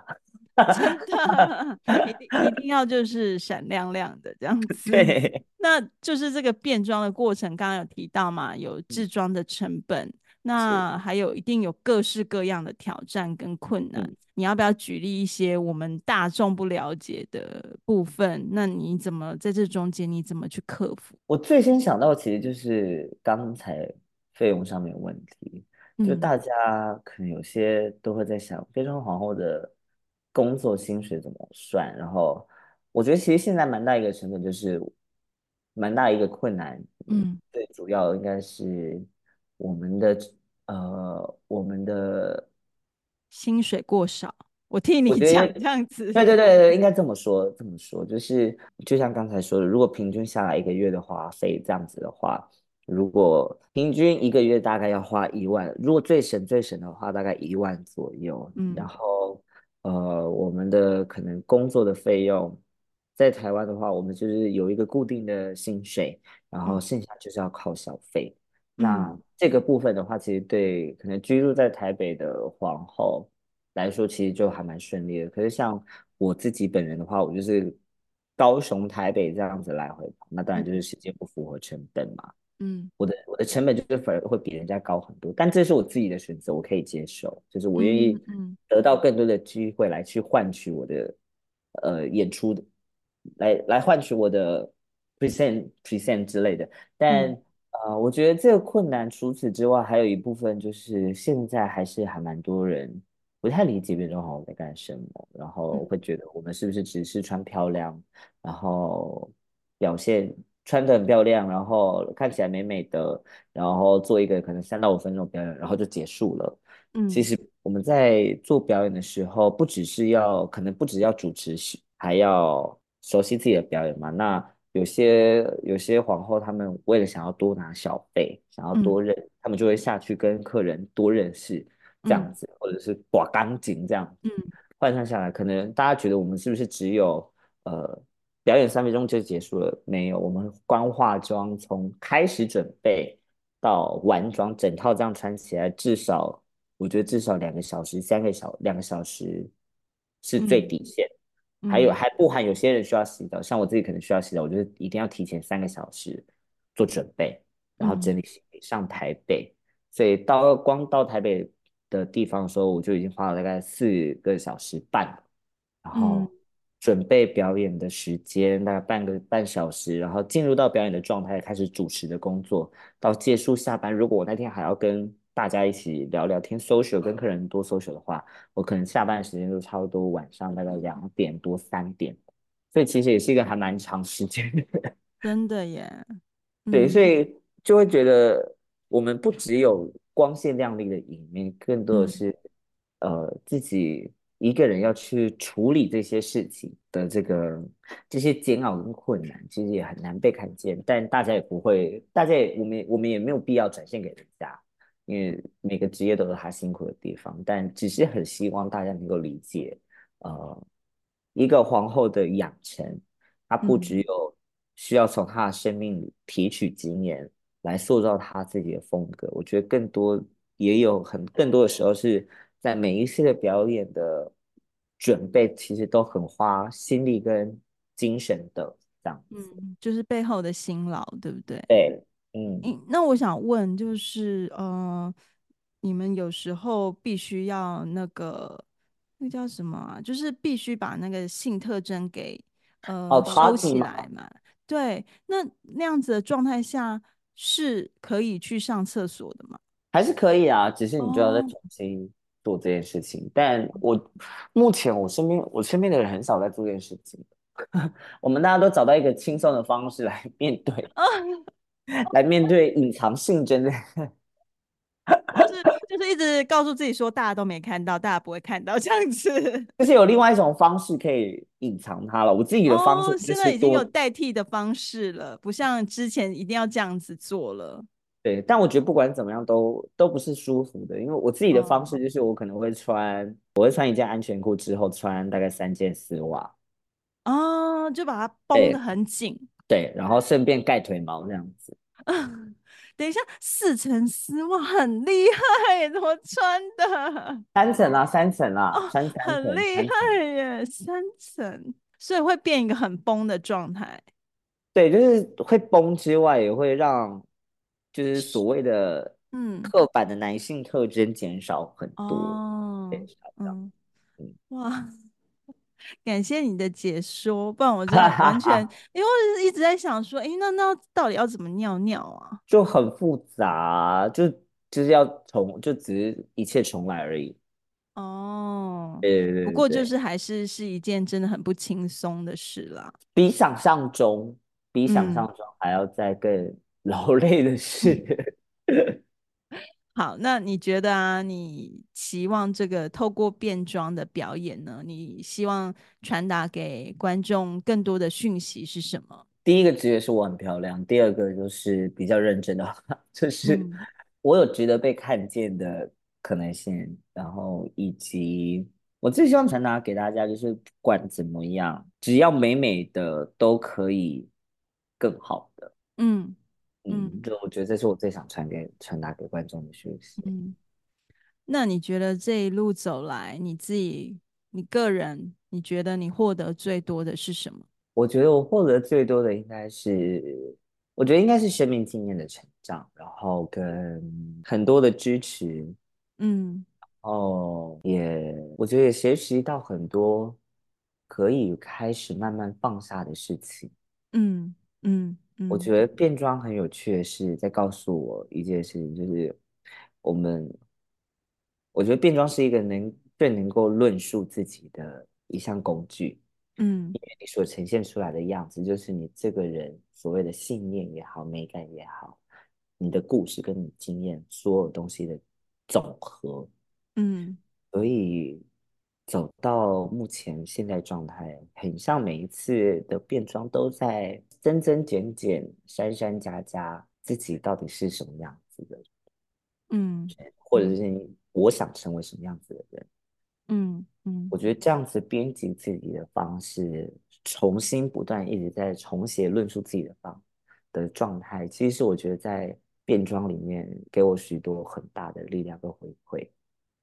真的，一定一定要就是闪亮亮的这样子。[LAUGHS] 对，那就是这个变装的过程，刚刚有提到嘛，有制装的成本，嗯、那还有一定有各式各样的挑战跟困难。嗯、你要不要举例一些我们大众不了解的部分？那你怎么在这中间你怎么去克服？我最先想到其实就是刚才费用上面有问题。就大家可能有些都会在想，变装皇后的工作薪水怎么算？然后我觉得其实现在蛮大一个成本就是蛮大一个困难，嗯，最主要应该是我们的呃我们的薪水过少。我替你讲这样子，对对对对，应该这么说这么说，就是就像刚才说的，如果平均下来一个月的花费这样子的话。如果平均一个月大概要花一万，如果最省最省的话，大概一万左右。嗯，然后呃，我们的可能工作的费用，在台湾的话，我们就是有一个固定的薪水，然后剩下就是要靠小费。嗯，那这个部分的话，其实对可能居住在台北的皇后来说，其实就还蛮顺利的。可是像我自己本人的话，我就是高雄台北这样子来回跑，那当然就是时间不符合成本嘛。嗯，我的我的成本就是反而会比人家高很多，但这是我自己的选择，我可以接受，就是我愿意得到更多的机会来去换取我的呃演出的，来来换取我的 present present 之类的。但、嗯、呃，我觉得这个困难，除此之外，还有一部分就是现在还是还蛮多人不太理解变装皇后在干什么，然后会觉得我们是不是只是穿漂亮，然后表现。穿的很漂亮，然后看起来美美的，然后做一个可能三到五分钟表演，然后就结束了。嗯，其实我们在做表演的时候，不只是要，可能不只要主持，还要熟悉自己的表演嘛。那有些有些皇后，他们为了想要多拿小费，想要多认，嗯、他们就会下去跟客人多认识，这样子，嗯、或者是刮钢琴这样。嗯，换算下来，可能大家觉得我们是不是只有呃。表演三分钟就结束了？没有，我们光化妆从开始准备到完妆，整套这样穿起来，至少我觉得至少两个小时、三个小两个小时是最底线。嗯、还有还不含有些人需要洗澡，像我自己可能需要洗澡，我觉得一定要提前三个小时做准备，然后整理行李上台北。嗯、所以到光到台北的地方的时候，我就已经花了大概四个小时半，然后。嗯准备表演的时间大概半个半小时，然后进入到表演的状态，开始主持的工作，到结束下班。如果我那天还要跟大家一起聊聊天，social 跟客人多 social 的话，我可能下班的时间都差不多晚上大概两点多三点，所以其实也是一个还蛮长时间的。[LAUGHS] 真的耶，对，所以就会觉得我们不只有光鲜亮丽的一面，更多的是、嗯、呃自己一个人要去处理这些事情的这个这些煎熬跟困难，其实也很难被看见。但大家也不会，大家也我们我们也没有必要展现给人家，因为每个职业都有他辛苦的地方。但只是很希望大家能够理解，呃，一个皇后的养成，她不只有需要从她的生命里提取经验。嗯来塑造她自己的风格，我觉得更多也有很更多的时候是在每一次的表演的准备，其实都很花心力跟精神的这样子。嗯，就是背后的辛劳，对不对？对，嗯。那我想问，就是呃，你们有时候必须要那个那叫什么啊？就是必须把那个性特征给呃、哦、收起来嘛？对，那那样子的状态下。是可以去上厕所的吗？还是可以啊，只是你就要在重新做这件事情。Oh. 但我目前我身边我身边的人很少在做这件事情。[LAUGHS] 我们大家都找到一个轻松的方式来面对，oh. [LAUGHS] 来面对隐藏性真的。[LAUGHS] 就是就是一直告诉自己说，大家都没看到，大家不会看到这样子。就是有另外一种方式可以隐藏它了。我自己的方式、哦、现在已经有代替的方式了，不像之前一定要这样子做了。对，但我觉得不管怎么样都都不是舒服的，因为我自己的方式就是我可能会穿，哦、我会穿一件安全裤之后穿大概三件丝袜，哦，就把它绷得很紧。对，然后顺便盖腿毛这样子。[LAUGHS] 等一下，四层丝袜很厉害，怎么穿的？[LAUGHS] 三层啊，三层啊，哦、三层很厉害耶，三层，所以会变一个很绷的状态。对，就是会绷之外，也会让就是所谓的嗯刻板的男性特征减少很多。哦，嗯，嗯，哇。[LAUGHS] 感谢你的解说，不然我真的完全，因为我一直在想说，哎、欸，那那到底要怎么尿尿啊？就很复杂，就就是要重，就只是一切重来而已。哦，对对对对，不过就是还是是一件真的很不轻松的事啦，比想象中，比想象中还要再更劳累的事。嗯 [LAUGHS] 好，那你觉得啊，你期望这个透过变装的表演呢？你希望传达给观众更多的讯息是什么？第一个直觉是我很漂亮，第二个就是比较认真的话，[LAUGHS] 就是我有值得被看见的可能性，嗯、然后以及我最希望传达给大家就是，不管怎么样，只要美美的都可以更好的，嗯。嗯，就我觉得这是我最想传给传达给观众的讯息。嗯，那你觉得这一路走来，你自己、你个人，你觉得你获得最多的是什么？我觉得我获得最多的应该是，我觉得应该是生命经验的成长，然后跟很多的支持。嗯，哦，也我觉得也学习到很多可以开始慢慢放下的事情。嗯嗯。我觉得变装很有趣的是，在告诉我一件事情，就是我们，我觉得变装是一个能最能够论述自己的一项工具，嗯，因为你所呈现出来的样子，就是你这个人所谓的信念也好，美感也好，你的故事跟你经验所有东西的总和，嗯，所以。走到目前现在状态，很像每一次的变装都在增增减减、删删加加，自己到底是什么样子的？嗯，或者是我想成为什么样子的人？嗯嗯，我觉得这样子编辑自己的方式，重新不断一直在重写论述自己的方的状态，其实是我觉得在变装里面给我许多很大的力量跟回馈。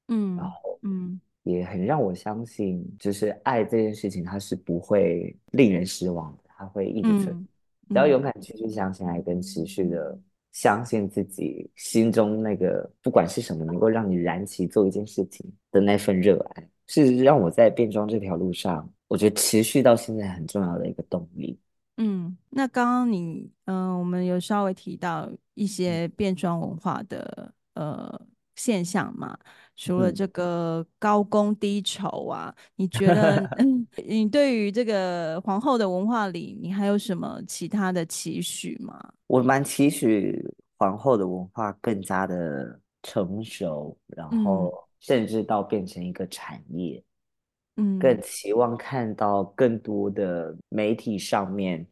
嗯，然后嗯。也很让我相信，就是爱这件事情，它是不会令人失望的，它会一直存。嗯、只要勇敢继续相信爱，跟持续的相信自己心中那个不管是什么，能够让你燃起做一件事情的那份热爱，是让我在变装这条路上，我觉得持续到现在很重要的一个动力。嗯，那刚刚你，嗯、呃，我们有稍微提到一些变装文化的，呃。现象嘛，除了这个高工低酬啊，嗯、你觉得 [LAUGHS] [CLEARS THROAT] 你对于这个皇后的文化里，你还有什么其他的期许吗？我蛮期许皇后的文化更加的成熟，然后甚至到变成一个产业。嗯，更期望看到更多的媒体上面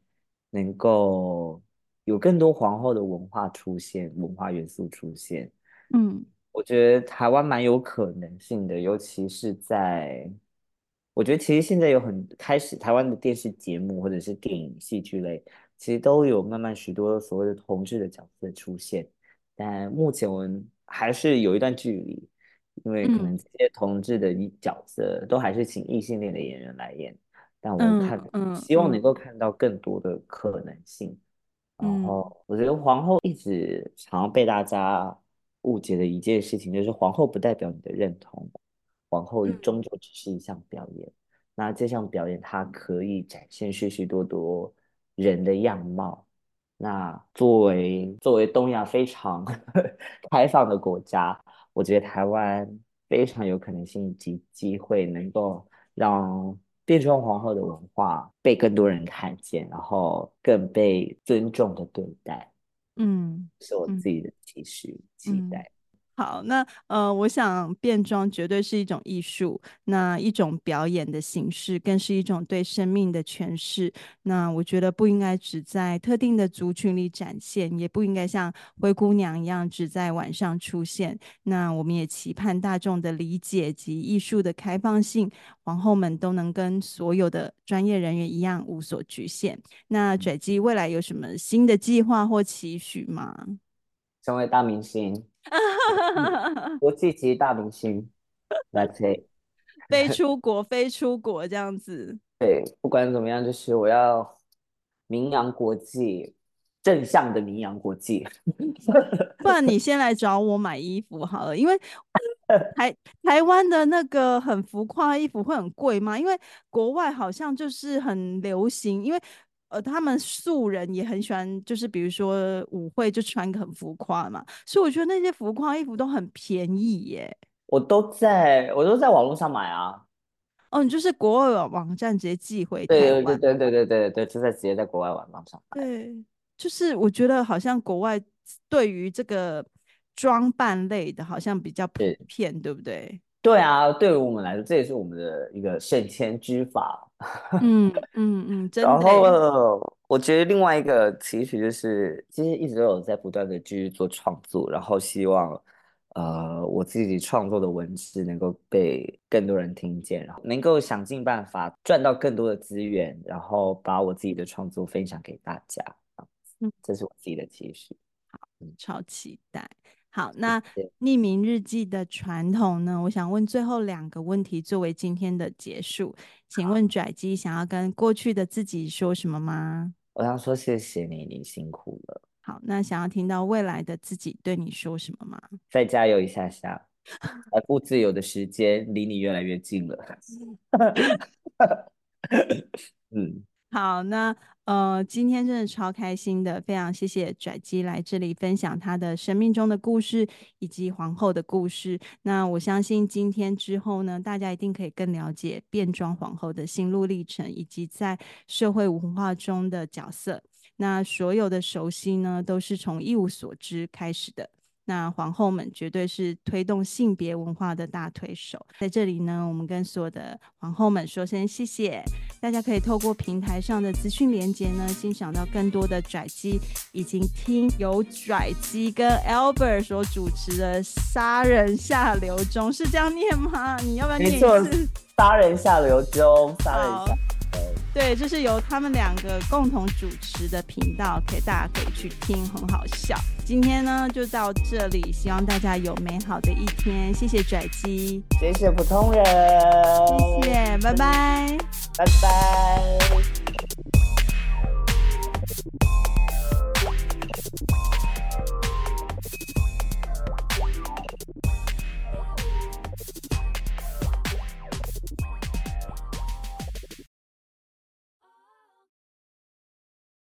能够有更多皇后的文化出现，文化元素出现。嗯，我觉得台湾蛮有可能性的，尤其是在。我觉得其实现在有很开始，台湾的电视节目或者是电影、戏剧类，其实都有慢慢许多所谓的同志的角色出现，但目前我们还是有一段距离，因为可能这些同志的角色都还是请异性恋的演员来演，但我们看，嗯嗯、希望能够看到更多的可能性。嗯、然后我觉得皇后一直常被大家误解的一件事情，就是皇后不代表你的认同。皇后终究只是一项表演，嗯、那这项表演它可以展现许许多多人的样貌。那作为作为东亚非常 [LAUGHS] 开放的国家，我觉得台湾非常有可能性及机会能够让变装皇后的文化被更多人看见，然后更被尊重的对待。嗯，是我自己的期许、嗯、期待。好，那呃，我想变装绝对是一种艺术，那一种表演的形式，更是一种对生命的诠释。那我觉得不应该只在特定的族群里展现，也不应该像灰姑娘一样只在晚上出现。那我们也期盼大众的理解及艺术的开放性，皇后们都能跟所有的专业人员一样无所局限。那拽姬未来有什么新的计划或期许吗？成为大明星。[LAUGHS] 国际级大明星，That's it，飞出国，飞出国这样子。[LAUGHS] 对，不管怎么样，就是我要名扬国际，正向的名扬国际。[LAUGHS] 不然你先来找我买衣服好了，因为台台湾的那个很浮夸的衣服会很贵吗？因为国外好像就是很流行，因为。呃，他们素人也很喜欢，就是比如说舞会就穿个很浮夸嘛，所以我觉得那些浮夸衣服都很便宜耶。我都在，我都在网络上买啊。哦，你就是国外网网站直接寄回台湾？对对对对对对对，就在直接在国外网站上买。对，就是我觉得好像国外对于这个装扮类的，好像比较普遍，对，对不对？对啊，对于我们来说，这也是我们的一个省钱之法。嗯 [LAUGHS] 嗯嗯，真的。然后我觉得另外一个其实就是，其实一直都有在不断的继续做创作，然后希望呃我自己创作的文字能够被更多人听见，然后能够想尽办法赚到更多的资源，然后把我自己的创作分享给大家。嗯，这是我自己的期许。好，超期待。好，那匿名日记的传统呢？我想问最后两个问题作为今天的结束。请问拽姬想要跟过去的自己说什么吗？我想说谢谢你，你辛苦了。好，那想要听到未来的自己对你说什么吗？再加油一下下，财富自由的时间离你越来越近了。[LAUGHS] [LAUGHS] 嗯，好，那。呃，今天真的超开心的，非常谢谢拽姬来这里分享她的生命中的故事以及皇后的故事。那我相信今天之后呢，大家一定可以更了解变装皇后的心路历程，以及在社会文化中的角色。那所有的熟悉呢，都是从一无所知开始的。那皇后们绝对是推动性别文化的大推手，在这里呢，我们跟所有的皇后们说声谢谢。大家可以透过平台上的资讯连接呢，欣赏到更多的拽机已经听由拽机跟 Albert 所主持的《杀人下流中》，是这样念吗？你要不要念一次？没错，杀人下流中，杀人下。对，这是由他们两个共同主持的频道，可以大家可以去听，很好笑。今天呢就到这里，希望大家有美好的一天。谢谢拽鸡，谢谢普通人，谢谢，拜拜，拜拜。